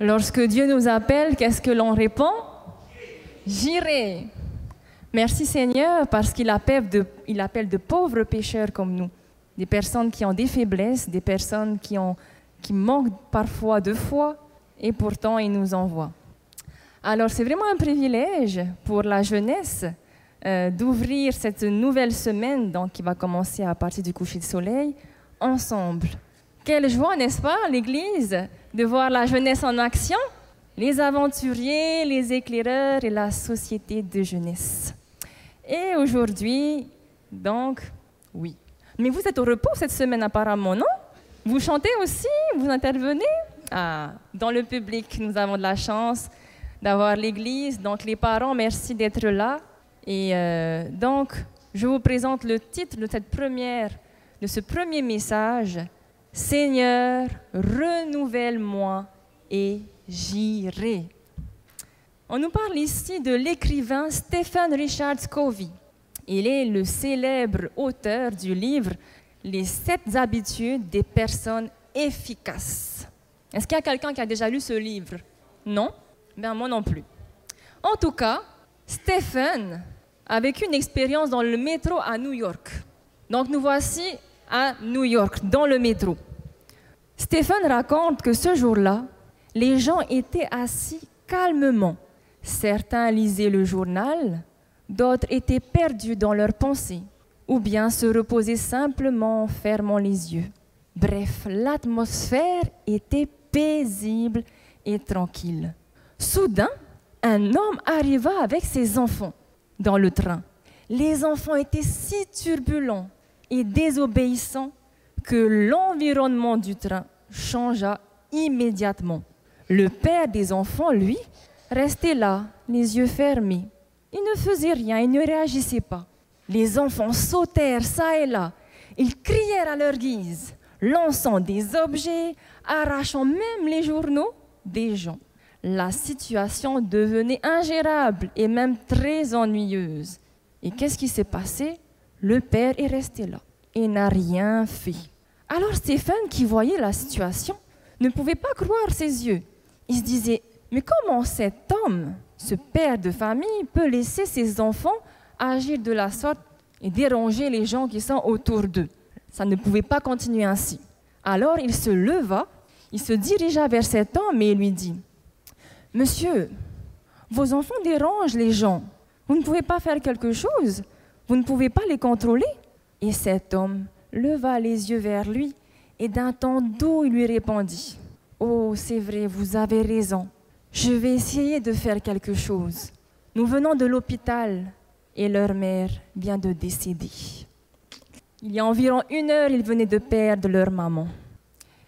Lorsque Dieu nous appelle, qu'est-ce que l'on répond? J'irai. Merci Seigneur parce qu'il appelle, de, pauvres pécheurs comme nous, des personnes qui ont des faiblesses, des personnes qui, manquent parfois de foi, et pourtant il nous envoie. Alors c'est vraiment un privilège pour la jeunesse euh, d'ouvrir cette nouvelle semaine donc, qui va commencer à partir du coucher de soleil ensemble. Quelle joie, n'est-ce pas, l'Église, de voir la jeunesse en action, les aventuriers, les éclaireurs et la société de jeunesse. Et aujourd'hui, donc, oui. Mais vous êtes au repos cette semaine apparemment, non? Vous chantez aussi? Vous intervenez? Ah, Dans le public, nous avons de la chance d'avoir l'Église. Donc les parents, merci d'être là. Et euh, donc, je vous présente le titre de cette première, de ce premier message. Seigneur, renouvelle-moi et j'irai. On nous parle ici de l'écrivain Stephen Richard Covey. Il est le célèbre auteur du livre Les sept habitudes des personnes efficaces. Est-ce qu'il y a quelqu'un qui a déjà lu ce livre? Non? Ben moi non plus. En tout cas, Stephen a vécu une expérience dans le métro à New York. Donc nous voici à New York, dans le métro. Stephen raconte que ce jour-là, les gens étaient assis calmement. Certains lisaient le journal, d'autres étaient perdus dans leurs pensées, ou bien se reposaient simplement en fermant les yeux. Bref, l'atmosphère était paisible et tranquille. Soudain, un homme arriva avec ses enfants dans le train. Les enfants étaient si turbulents et désobéissants que l'environnement du train changea immédiatement. Le père des enfants, lui, restait là, les yeux fermés. Il ne faisait rien, il ne réagissait pas. Les enfants sautèrent çà et là. Ils crièrent à leur guise, lançant des objets, arrachant même les journaux des gens. La situation devenait ingérable et même très ennuyeuse. Et qu'est-ce qui s'est passé? Le père est resté là et n'a rien fait. Alors Stéphane, qui voyait la situation, ne pouvait pas croire ses yeux. Il se disait, mais comment cet homme, ce père de famille, peut laisser ses enfants agir de la sorte et déranger les gens qui sont autour d'eux? Ça ne pouvait pas continuer ainsi. Alors il se leva, il se dirigea vers cet homme et lui dit, Monsieur, vos enfants dérangent les gens. Vous ne pouvez pas faire quelque chose. Vous ne pouvez pas les contrôler? Et cet homme leva les yeux vers lui et d'un ton doux il lui répondit Oh, c'est vrai, vous avez raison. Je vais essayer de faire quelque chose. Nous venons de l'hôpital et leur mère vient de décéder. Il y a environ une heure, ils venaient de perdre leur maman.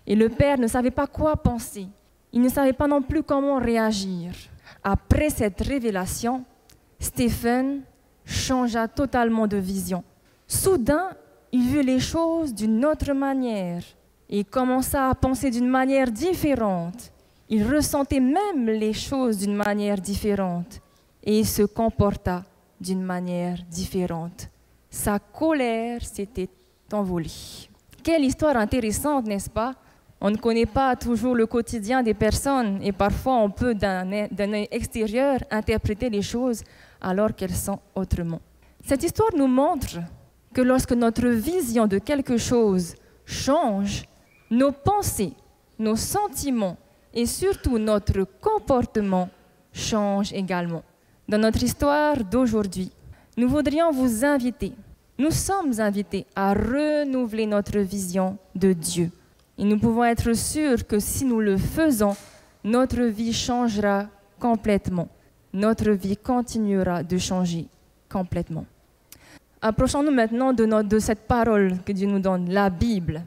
Et le père ne savait pas quoi penser. Il ne savait pas non plus comment réagir. Après cette révélation, Stephen changea totalement de vision. Soudain, il vit les choses d'une autre manière et commença à penser d'une manière différente. Il ressentait même les choses d'une manière différente et il se comporta d'une manière différente. Sa colère s'était envolée. Quelle histoire intéressante, n'est-ce pas? On ne connaît pas toujours le quotidien des personnes et parfois on peut d'un œil extérieur interpréter les choses alors qu'elles sont autrement. Cette histoire nous montre que lorsque notre vision de quelque chose change, nos pensées, nos sentiments et surtout notre comportement changent également. Dans notre histoire d'aujourd'hui, nous voudrions vous inviter, nous sommes invités à renouveler notre vision de Dieu. Et nous pouvons être sûrs que si nous le faisons, notre vie changera complètement. Notre vie continuera de changer complètement. Approchons-nous maintenant de, cette parole que Dieu nous donne, la Bible.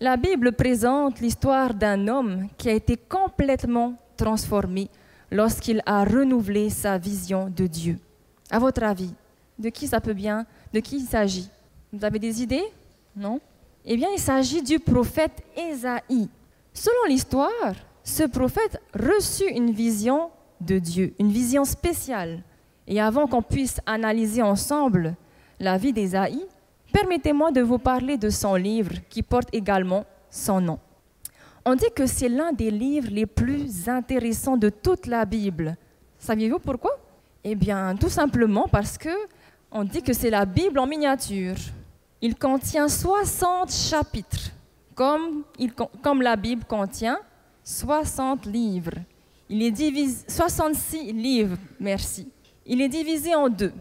La Bible présente l'histoire d'un homme qui a été complètement transformé lorsqu'il a renouvelé sa vision de Dieu. À votre avis, de qui ça peut bien, de qui il s'agit? Vous avez des idées? Non? Eh bien, il s'agit du prophète Ésaïe. Selon l'histoire, ce prophète reçut une vision de Dieu, une vision spéciale. Et avant qu'on puisse analyser ensemble la vie d'Ésaïe, permettez-moi de vous parler de son livre qui porte également son nom. On dit que c'est l'un des livres les plus intéressants de toute la Bible. Saviez-vous pourquoi? Eh bien, tout simplement parce que on dit que c'est la Bible en miniature. Il contient 60 chapitres, comme, comme la Bible contient 60 livres. Il est divisé, 66 livres, merci. Il est divisé en deux.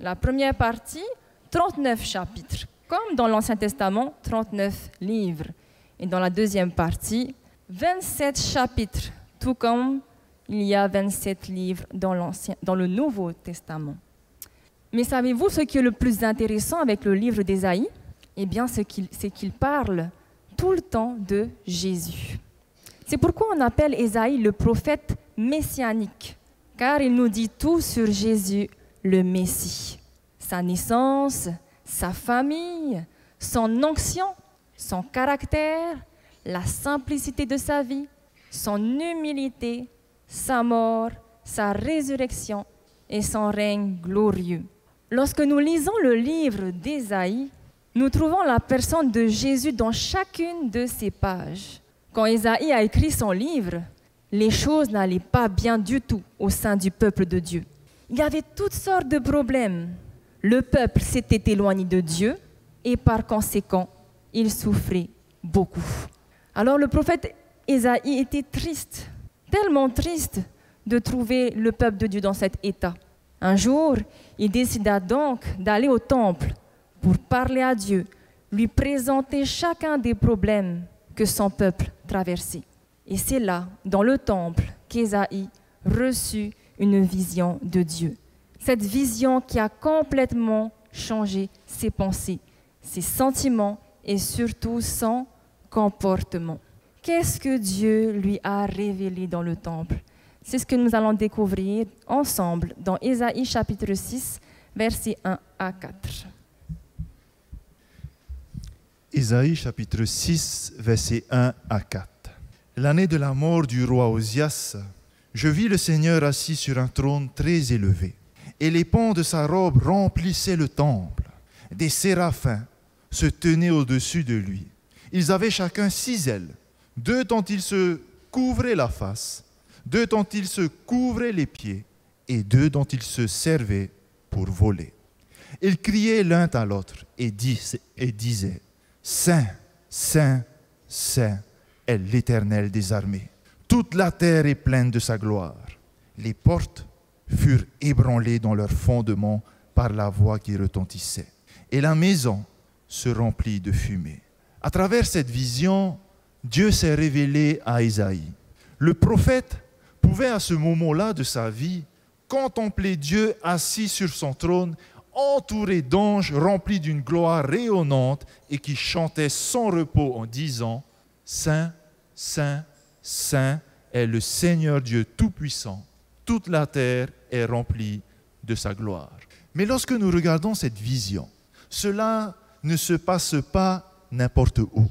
La première partie, 39 chapitres, comme dans l'Ancien Testament, 39 livres. Et dans la deuxième partie, 27 chapitres, tout comme il y a 27 livres dans, dans le Nouveau Testament. Mais savez-vous ce qui est le plus intéressant avec le livre d'Ésaïe? Eh bien, c'est qu'il parle tout le temps de Jésus. C'est pourquoi on appelle Ésaïe le prophète messianique, car il nous dit tout sur Jésus, le Messie. Sa naissance, sa famille, son onction, son caractère, la simplicité de sa vie, son humilité, sa mort, sa résurrection et son règne glorieux. Lorsque nous lisons le livre d'Ésaïe, nous trouvons la personne de Jésus dans chacune de ses pages. Quand Ésaïe a écrit son livre, les choses n'allaient pas bien du tout au sein du peuple de Dieu. Il y avait toutes sortes de problèmes. Le peuple s'était éloigné de Dieu et par conséquent, il souffrait beaucoup. Alors le prophète Ésaïe était triste, tellement triste de trouver le peuple de Dieu dans cet état. Un jour, il décida donc d'aller au temple pour parler à Dieu, lui présenter chacun des problèmes que son peuple traversait. Et c'est là, dans le temple, qu'Ésaïe reçut une vision de Dieu. Cette vision qui a complètement changé ses pensées, ses sentiments et surtout son comportement. Qu'est-ce que Dieu lui a révélé dans le temple? C'est ce que nous allons découvrir ensemble dans Ésaïe chapitre 6, versets 1 à 4. Ésaïe chapitre 6, versets 1 à 4. L'année de la mort du roi Osias, je vis le Seigneur assis sur un trône très élevé, et les pans de sa robe remplissaient le temple. Des séraphins se tenaient au-dessus de lui. Ils avaient chacun six ailes, deux dont ils se couvraient la face, deux dont ils se couvraient les pieds, et deux dont ils se servaient pour voler. Ils criaient l'un à l'autre et, disaient, Saint, Saint, Saint est l'Éternel des armées. Toute la terre est pleine de sa gloire. Les portes furent ébranlées dans leurs fondements par la voix qui retentissait. Et la maison se remplit de fumée. À travers cette vision, Dieu s'est révélé à Isaïe. Le prophète pouvait à ce moment-là de sa vie contempler Dieu assis sur son trône, entouré d'anges remplis d'une gloire rayonnante et qui chantaient sans repos en disant, Saint, Saint, Saint est le Seigneur Dieu Tout-Puissant. Toute la terre est remplie de sa gloire. Mais lorsque nous regardons cette vision, cela ne se passe pas n'importe où.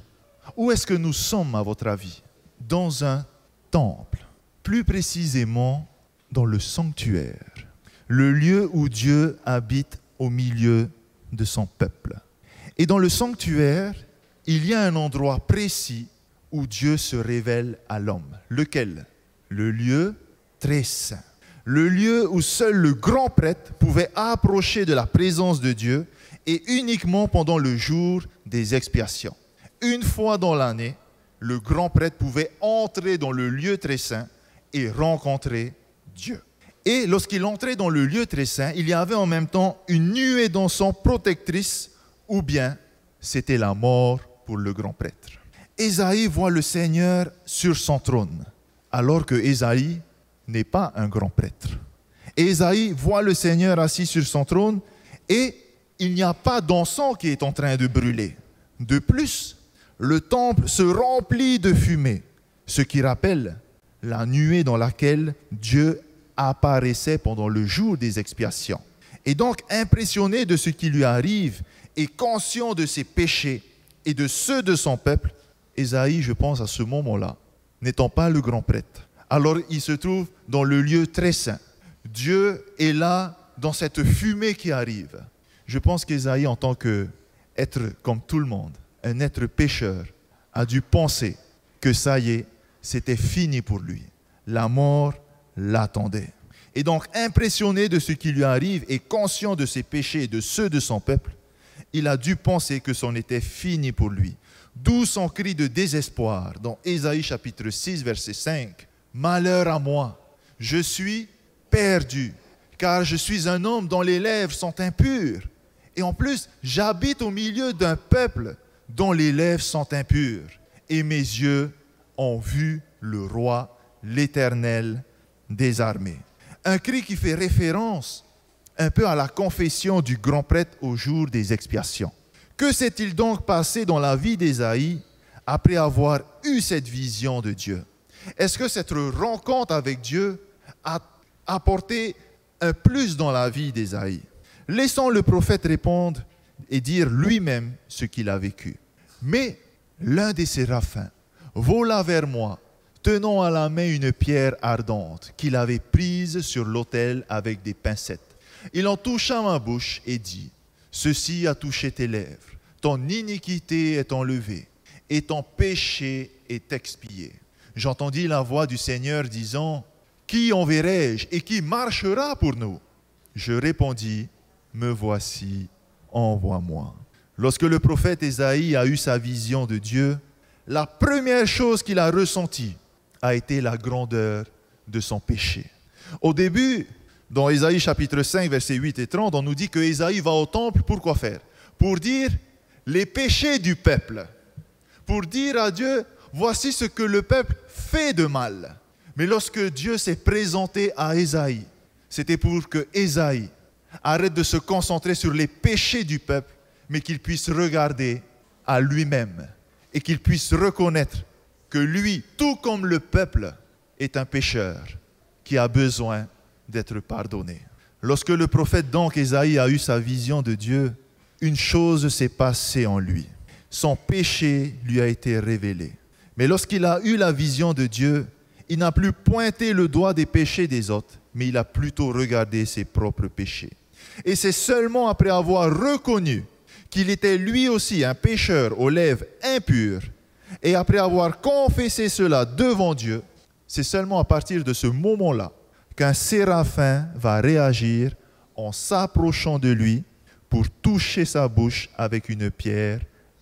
Où est-ce que nous sommes, à votre avis? Dans un temple, plus précisément dans le sanctuaire, le lieu où Dieu habite au milieu de son peuple. Et dans le sanctuaire, il y a un endroit précis où Dieu se révèle à l'homme. Lequel? Le lieu très saint. Le lieu où seul le grand prêtre pouvait approcher de la présence de Dieu et uniquement pendant le jour des expiations. Une fois dans l'année, le grand prêtre pouvait entrer dans le lieu très saint et rencontrer Dieu. Et lorsqu'il entrait dans le lieu très saint, il y avait en même temps une nuée d'encens protectrice, ou bien c'était la mort pour le grand prêtre. Ésaïe voit le Seigneur sur son trône, alors que Ésaïe n'est pas un grand prêtre. Ésaïe voit le Seigneur assis sur son trône et il n'y a pas d'encens qui est en train de brûler. De plus, le temple se remplit de fumée, ce qui rappelle la nuée dans laquelle Dieu apparaissait pendant le jour des expiations. Et donc, impressionné de ce qui lui arrive et conscient de ses péchés et de ceux de son peuple, Ésaïe, je pense à ce moment-là, n'étant pas le grand prêtre, alors il se trouve dans le lieu très saint. Dieu est là dans cette fumée qui arrive. Je pense qu'Ésaïe, en tant qu'être comme tout le monde, un être pécheur, a dû penser que ça y est, c'était fini pour lui. La mort l'attendait. Et donc, impressionné de ce qui lui arrive et conscient de ses péchés et de ceux de son peuple, il a dû penser que c'en était fini pour lui. D'où son cri de désespoir dans Ésaïe chapitre 6, verset 5. Malheur à moi, je suis perdu, car je suis un homme dont les lèvres sont impures. Et en plus, j'habite au milieu d'un peuple dont les lèvres sont impures. Et mes yeux ont vu le roi, l'Éternel des armées. Un cri qui fait référence un peu à la confession du grand prêtre au jour des expiations. Que s'est-il donc passé dans la vie d'Ésaïe après avoir eu cette vision de Dieu? Est-ce que cette rencontre avec Dieu a apporté un plus dans la vie d'Ésaïe? Laissons le prophète répondre et dire lui-même ce qu'il a vécu. Mais l'un des séraphins vola vers moi, tenant à la main une pierre ardente qu'il avait prise sur l'autel avec des pincettes. Il en toucha ma bouche et dit, Ceci a touché tes lèvres, ton iniquité est enlevée, et ton péché est expié. J'entendis la voix du Seigneur disant, Qui enverrai-je et qui marchera pour nous? Je répondis, Me voici, envoie-moi. Lorsque le prophète Ésaïe a eu sa vision de Dieu, la première chose qu'il a ressentie a été la grandeur de son péché. Au début, dans Ésaïe chapitre 5, versets 8 et 30, on nous dit que Ésaïe va au temple pour quoi faire? Pour dire les péchés du peuple. Pour dire à Dieu, voici ce que le peuple fait de mal. Mais lorsque Dieu s'est présenté à Ésaïe, c'était pour que Ésaïe arrête de se concentrer sur les péchés du peuple, mais qu'il puisse regarder à lui-même et qu'il puisse reconnaître que lui, tout comme le peuple, est un pécheur qui a besoin d'être pardonné. Lorsque le prophète donc Ésaïe a eu sa vision de Dieu, une chose s'est passée en lui. Son péché lui a été révélé. Mais lorsqu'il a eu la vision de Dieu, il n'a plus pointé le doigt des péchés des autres, mais il a plutôt regardé ses propres péchés. Et c'est seulement après avoir reconnu qu'il était lui aussi un pécheur aux lèvres impures, et après avoir confessé cela devant Dieu, c'est seulement à partir de ce moment-là qu'un séraphin va réagir en s'approchant de lui pour toucher sa bouche avec une pierre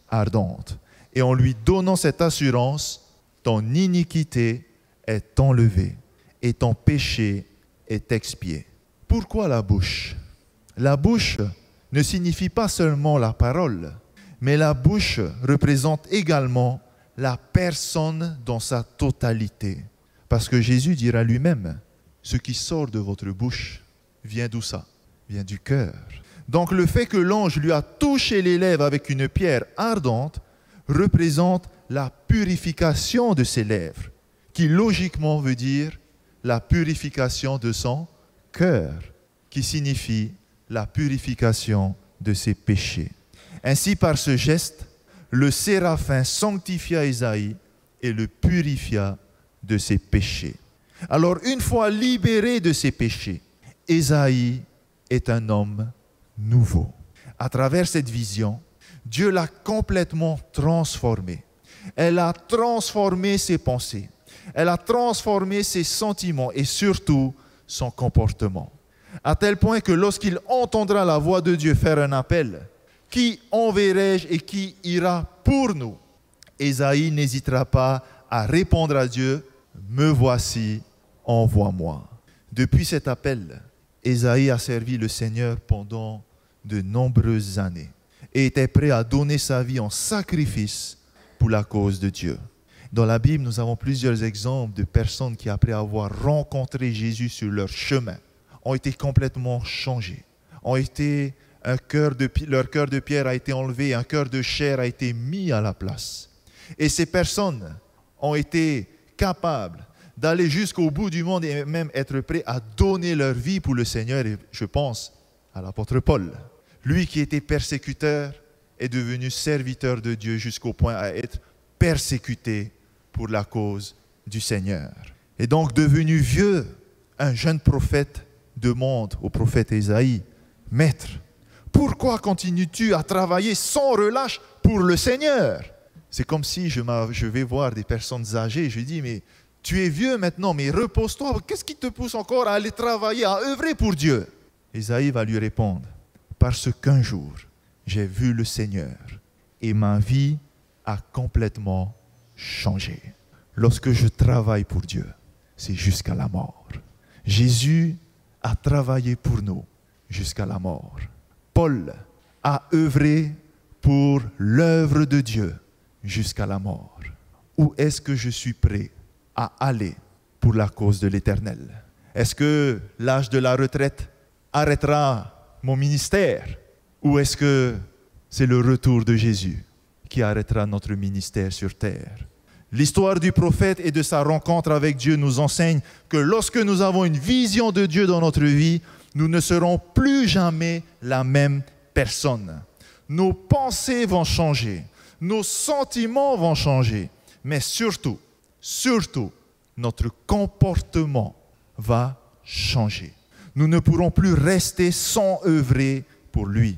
ardente et en lui donnant cette assurance, ton iniquité est enlevée et ton péché est expié. Pourquoi la bouche? La bouche ne signifie pas seulement la parole, mais la bouche représente également la personne dans sa totalité. Parce que Jésus dira lui-même, ce qui sort de votre bouche vient d'où ça? Vient du cœur. Donc le fait que l'ange lui a touché les lèvres avec une pierre ardente représente la purification de ses lèvres, qui logiquement veut dire la purification de son cœur, qui signifie la purification de ses péchés. Ainsi, par ce geste, le séraphin sanctifia Isaïe et le purifia de ses péchés. Alors une fois libéré de ses péchés, Ésaïe est un homme nouveau. À travers cette vision, Dieu l'a complètement transformé. Elle a transformé ses pensées. Elle a transformé ses sentiments et surtout son comportement. À tel point que lorsqu'il entendra la voix de Dieu faire un appel, qui enverrai-je et qui ira pour nous? Ésaïe n'hésitera pas à répondre à Dieu, me voici, envoie-moi. Depuis cet appel, Ésaïe a servi le Seigneur pendant de nombreuses années et était prêt à donner sa vie en sacrifice pour la cause de Dieu. Dans la Bible, nous avons plusieurs exemples de personnes qui, après avoir rencontré Jésus sur leur chemin, ont été complètement changées, ont été un cœur de, leur cœur de pierre a été enlevé, un cœur de chair a été mis à la place. Et ces personnes ont été capables d'aller jusqu'au bout du monde et même être prêts à donner leur vie pour le Seigneur. Et je pense à l'apôtre Paul. Lui qui était persécuteur est devenu serviteur de Dieu jusqu'au point à être persécuté pour la cause du Seigneur. Et donc devenu vieux, un jeune prophète demande au prophète Ésaïe, Maître, pourquoi continues-tu à travailler sans relâche pour le Seigneur? C'est comme si je, vais voir des personnes âgées, je dis, mais tu es vieux maintenant, mais repose-toi, qu'est-ce qui te pousse encore à aller travailler, à œuvrer pour Dieu? Isaïe va lui répondre, parce qu'un jour, j'ai vu le Seigneur et ma vie a complètement changé. Lorsque je travaille pour Dieu, c'est jusqu'à la mort. Jésus a travaillé pour nous jusqu'à la mort. Paul a œuvré pour l'œuvre de Dieu jusqu'à la mort. Où est-ce que je suis prêt à aller pour la cause de l'Éternel? Est-ce que l'âge de la retraite arrêtera mon ministère? Ou est-ce que c'est le retour de Jésus qui arrêtera notre ministère sur terre? L'histoire du prophète et de sa rencontre avec Dieu nous enseigne que lorsque nous avons une vision de Dieu dans notre vie, nous ne serons plus jamais la même personne. Nos pensées vont changer, nos sentiments vont changer, mais surtout, surtout, notre comportement va changer. Nous ne pourrons plus rester sans œuvrer pour lui.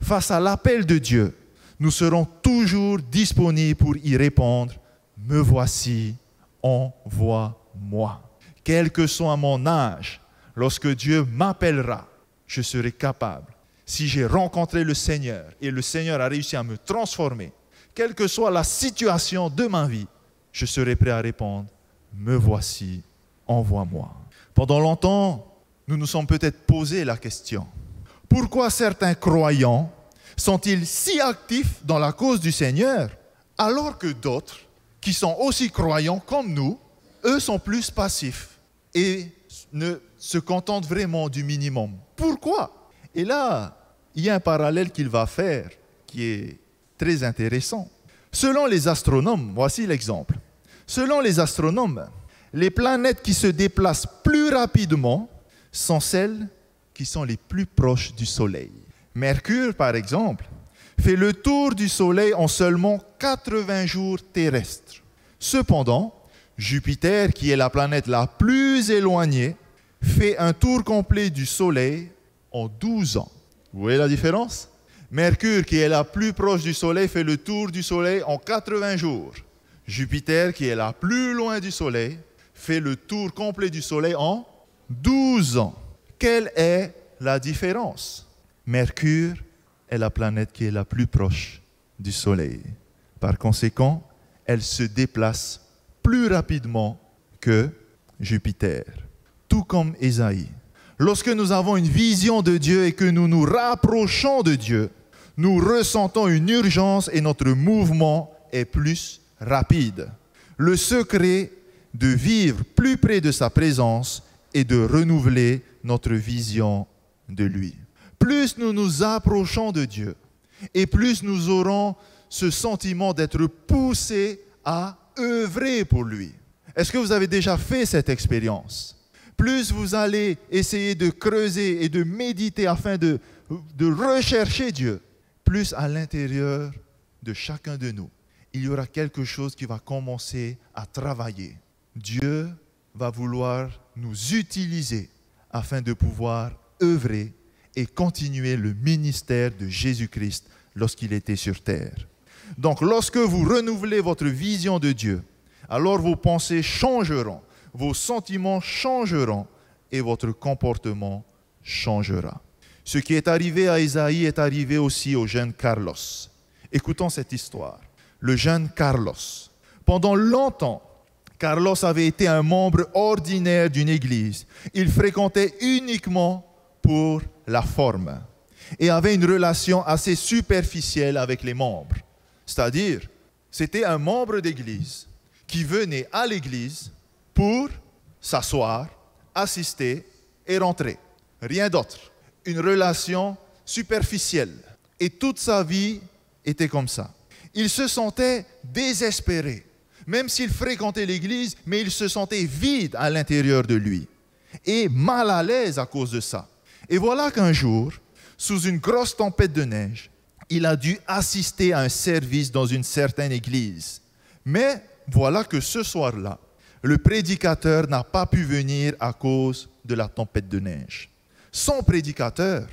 Face à l'appel de Dieu, nous serons toujours disponibles pour y répondre me voici, envoie-moi. Quel que soit mon âge, lorsque Dieu m'appellera, je serai capable. Si j'ai rencontré le Seigneur et le Seigneur a réussi à me transformer, quelle que soit la situation de ma vie, je serai prêt à répondre, me voici, envoie-moi. Pendant longtemps, nous nous sommes peut-être posé la question, pourquoi certains croyants sont-ils si actifs dans la cause du Seigneur alors que d'autres qui sont aussi croyants comme nous, eux sont plus passifs et ne se contentent vraiment du minimum. Pourquoi? Et là, il y a un parallèle qu'il va faire qui est très intéressant. Selon les astronomes, voici l'exemple. Selon les astronomes, les planètes qui se déplacent plus rapidement sont celles qui sont les plus proches du Soleil. Mercure, par exemple, fait le tour du Soleil en seulement 80 jours terrestres. Cependant, Jupiter, qui est la planète la plus éloignée, fait un tour complet du Soleil en 12 ans. Vous voyez la différence? Mercure, qui est la plus proche du Soleil, fait le tour du Soleil en 80 jours. Jupiter, qui est la plus loin du Soleil, fait le tour complet du Soleil en 12 ans. Quelle est la différence? Mercure est la planète qui est la plus proche du Soleil. Par conséquent, elle se déplace plus rapidement que Jupiter, tout comme Ésaïe. Lorsque nous avons une vision de Dieu et que nous nous rapprochons de Dieu, nous ressentons une urgence et notre mouvement est plus rapide. Le secret de vivre plus près de sa présence est de renouveler notre vision de lui plus nous nous approchons de Dieu et plus nous aurons ce sentiment d'être poussés à œuvrer pour lui. Est-ce que vous avez déjà fait cette expérience? Plus vous allez essayer de creuser et de méditer afin de, de rechercher Dieu, plus à l'intérieur de chacun de nous, il y aura quelque chose qui va commencer à travailler. Dieu va vouloir nous utiliser afin de pouvoir œuvrer et continuer le ministère de Jésus-Christ lorsqu'il était sur terre. Donc lorsque vous renouvelez votre vision de Dieu, alors vos pensées changeront, vos sentiments changeront et votre comportement changera. Ce qui est arrivé à Isaïe est arrivé aussi au jeune Carlos. Écoutons cette histoire. Le jeune Carlos. Pendant longtemps, Carlos avait été un membre ordinaire d'une église. Il fréquentait uniquement pour la forme et avait une relation assez superficielle avec les membres. C'est-à-dire, c'était un membre d'église qui venait à l'église pour s'asseoir, assister et rentrer. Rien d'autre. Une relation superficielle. Et toute sa vie était comme ça. Il se sentait désespéré, même s'il fréquentait l'église, mais il se sentait vide à l'intérieur de lui et mal à l'aise à cause de ça. Et voilà qu'un jour, sous une grosse tempête de neige, il a dû assister à un service dans une certaine église. Mais voilà que ce soir-là, le prédicateur n'a pas pu venir à cause de la tempête de neige. Sans prédicateur,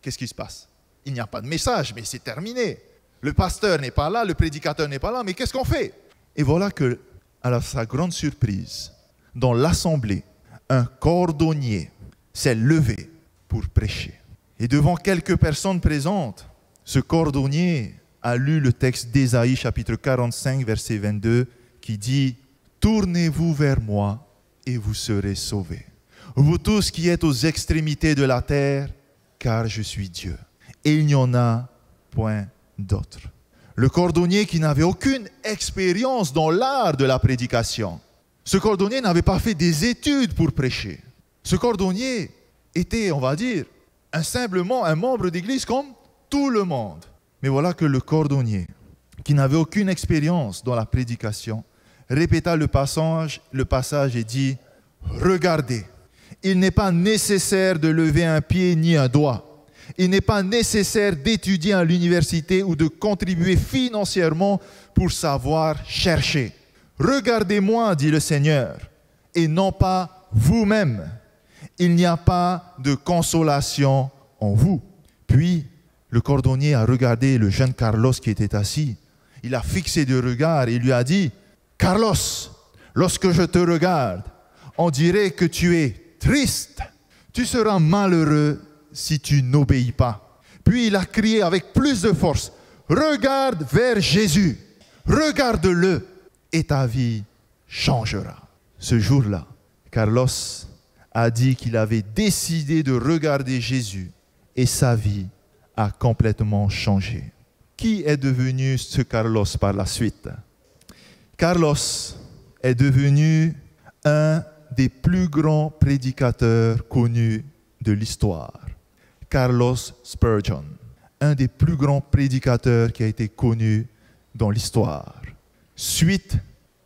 qu'est-ce qui se passe? Il n'y a pas de message, mais c'est terminé. Le pasteur n'est pas là, le prédicateur n'est pas là, mais qu'est-ce qu'on fait? Et voilà que, à sa grande surprise, dans l'assemblée, un cordonnier s'est levé pour prêcher. Et devant quelques personnes présentes, ce cordonnier a lu le texte d'Ésaïe chapitre 45 verset 22 qui dit Tournez-vous vers moi et vous serez sauvés. Vous tous qui êtes aux extrémités de la terre, car je suis Dieu. Et il n'y en a point d'autre. Le cordonnier qui n'avait aucune expérience dans l'art de la prédication. Ce cordonnier n'avait pas fait des études pour prêcher. Ce cordonnier était, on va dire, simplement un membre d'église comme tout le monde. Mais voilà que le cordonnier, qui n'avait aucune expérience dans la prédication, répéta le passage, le passage et dit, regardez, il n'est pas nécessaire de lever un pied ni un doigt. Il n'est pas nécessaire d'étudier à l'université ou de contribuer financièrement pour savoir chercher. Regardez-moi, dit le Seigneur, et non pas vous-même. Il n'y a pas de consolation en vous. Puis, le cordonnier a regardé le jeune Carlos qui était assis. Il a fixé de regard et lui a dit, Carlos, lorsque je te regarde, on dirait que tu es triste. Tu seras malheureux si tu n'obéis pas. Puis il a crié avec plus de force, regarde vers Jésus, regarde-le et ta vie changera. Ce jour-là, Carlos a dit qu'il avait décidé de regarder Jésus et sa vie a complètement changé. Qui est devenu ce Carlos par la suite? Carlos est devenu un des plus grands prédicateurs connus de l'histoire. Carlos Spurgeon, un des plus grands prédicateurs qui a été connu dans l'histoire. Suite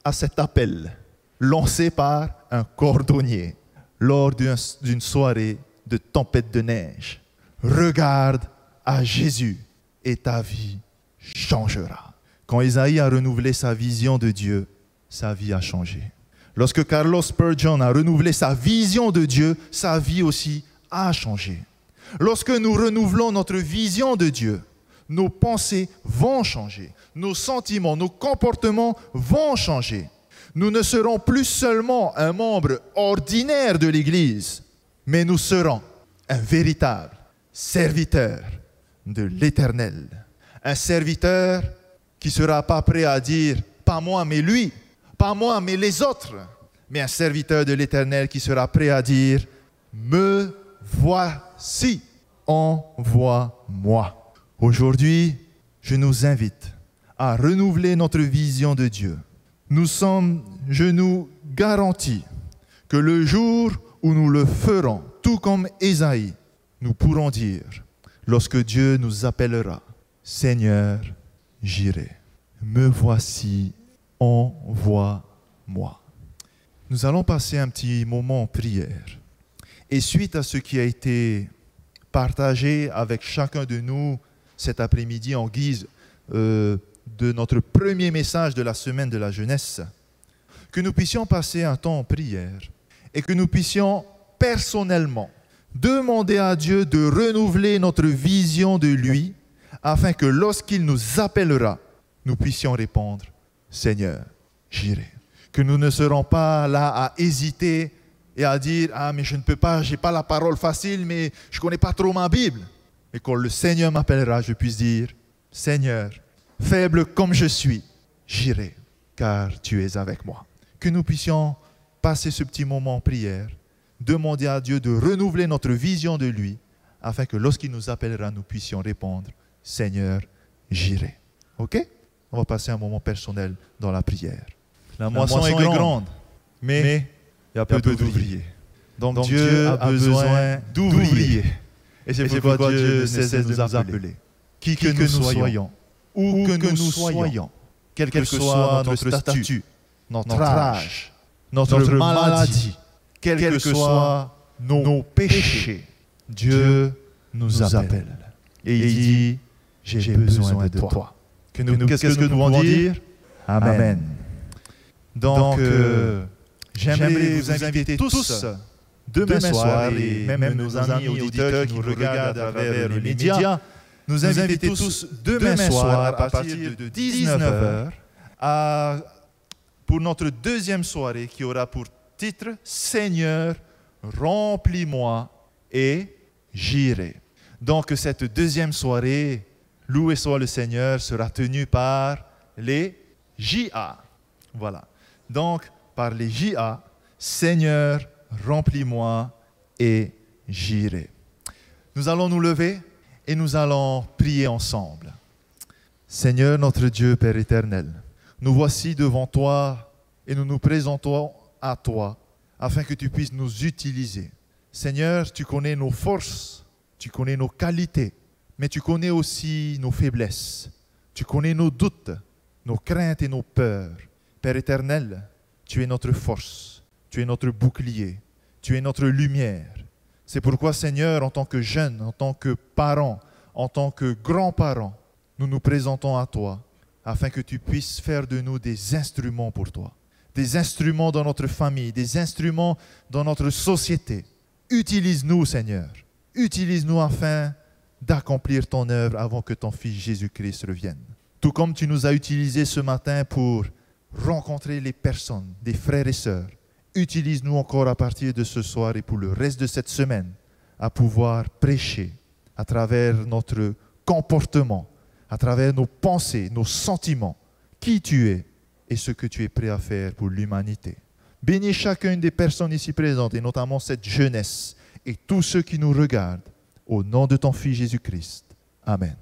à cet appel lancé par un cordonnier lors d'une soirée de tempête de neige, regarde à Jésus et ta vie changera. Quand Isaïe a renouvelé sa vision de Dieu, sa vie a changé. Lorsque Carlos Spurgeon a renouvelé sa vision de Dieu, sa vie aussi a changé. Lorsque nous renouvelons notre vision de Dieu, nos pensées vont changer, nos sentiments, nos comportements vont changer. Nous ne serons plus seulement un membre ordinaire de l'Église, mais nous serons un véritable serviteur de l'Éternel. Un serviteur qui sera pas prêt à dire, pas moi, mais lui, pas moi, mais les autres, mais un serviteur de l'Éternel qui sera prêt à dire, me voici, envoie-moi. Aujourd'hui, je nous invite à renouveler notre vision de Dieu. Nous sommes, je nous garantis que le jour où nous le ferons, tout comme Ésaïe, nous pourrons dire, lorsque Dieu nous appellera, Seigneur, j'irai. Me voici, envoie-moi. Nous allons passer un petit moment en prière. Et suite à ce qui a été partagé avec chacun de nous cet après-midi en guise euh, de notre premier message de la semaine de la jeunesse, que nous puissions passer un temps en prière et que nous puissions personnellement demander à Dieu de renouveler notre vision de lui afin que lorsqu'il nous appellera, nous puissions répondre, Seigneur, j'irai. Que nous ne serons pas là à hésiter et à dire, ah mais je ne peux pas, j'ai pas la parole facile, mais je ne connais pas trop ma Bible. Et quand le Seigneur m'appellera, je puisse dire, Seigneur, faible comme je suis, j'irai, car tu es avec moi. Que nous puissions passer ce petit moment en prière demander à Dieu de renouveler notre vision de lui, afin que lorsqu'il nous appellera, nous puissions répondre, Seigneur, j'irai. OK? On va passer un moment personnel dans la prière. La, moisson, est, grande, mais il y a peu, d'ouvriers. Donc, Dieu, a besoin d'ouvriers. Et c'est pourquoi, Dieu ne cesse de nous appeler. Qui que, nous soyons, où que nous soyons, quel que soit notre statut, notre âge, notre maladie, quels que, soient nos, péchés, Dieu nous, appelle. Et il dit, j'ai besoin, de toi. Qu'est-ce que, nous pouvons dire? Amen. Donc, euh, euh, j'aimerais vous inviter tous demain soir, et même nos amis auditeurs qui nous regardent à travers les médias, nous inviter tous demain soir à partir de 19h pour notre deuxième soirée qui aura pour titre Seigneur, remplis-moi et j'irai. Donc cette deuxième soirée, loué soit le Seigneur, sera tenue par les JA. Voilà. Donc par les JA, Seigneur, remplis-moi et j'irai. Nous allons nous lever et nous allons prier ensemble. Seigneur notre Dieu, Père éternel, nous voici devant toi et nous nous présentons à toi afin que tu puisses nous utiliser. Seigneur, tu connais nos forces, tu connais nos qualités, mais tu connais aussi nos faiblesses. Tu connais nos doutes, nos craintes et nos peurs. Père éternel, tu es notre force, tu es notre bouclier, tu es notre lumière. C'est pourquoi, Seigneur, en tant que jeunes, en tant que parents, en tant que grands-parents, nous nous présentons à toi afin que tu puisses faire de nous des instruments pour toi, des instruments dans notre famille, des instruments dans notre société. Utilise-nous, Seigneur. Utilise-nous afin d'accomplir ton œuvre avant que ton Fils Jésus-Christ revienne. Tout comme tu nous as utilisés ce matin pour rencontrer les personnes, des frères et sœurs, utilise-nous encore à partir de ce soir et pour le reste de cette semaine à pouvoir prêcher à travers notre comportement, à travers nos pensées, nos sentiments, qui tu es et ce que tu es prêt à faire pour l'humanité. Bénis chacune des personnes ici présentes et notamment cette jeunesse et tous ceux qui nous regardent au nom de ton Fils Jésus-Christ. Amen.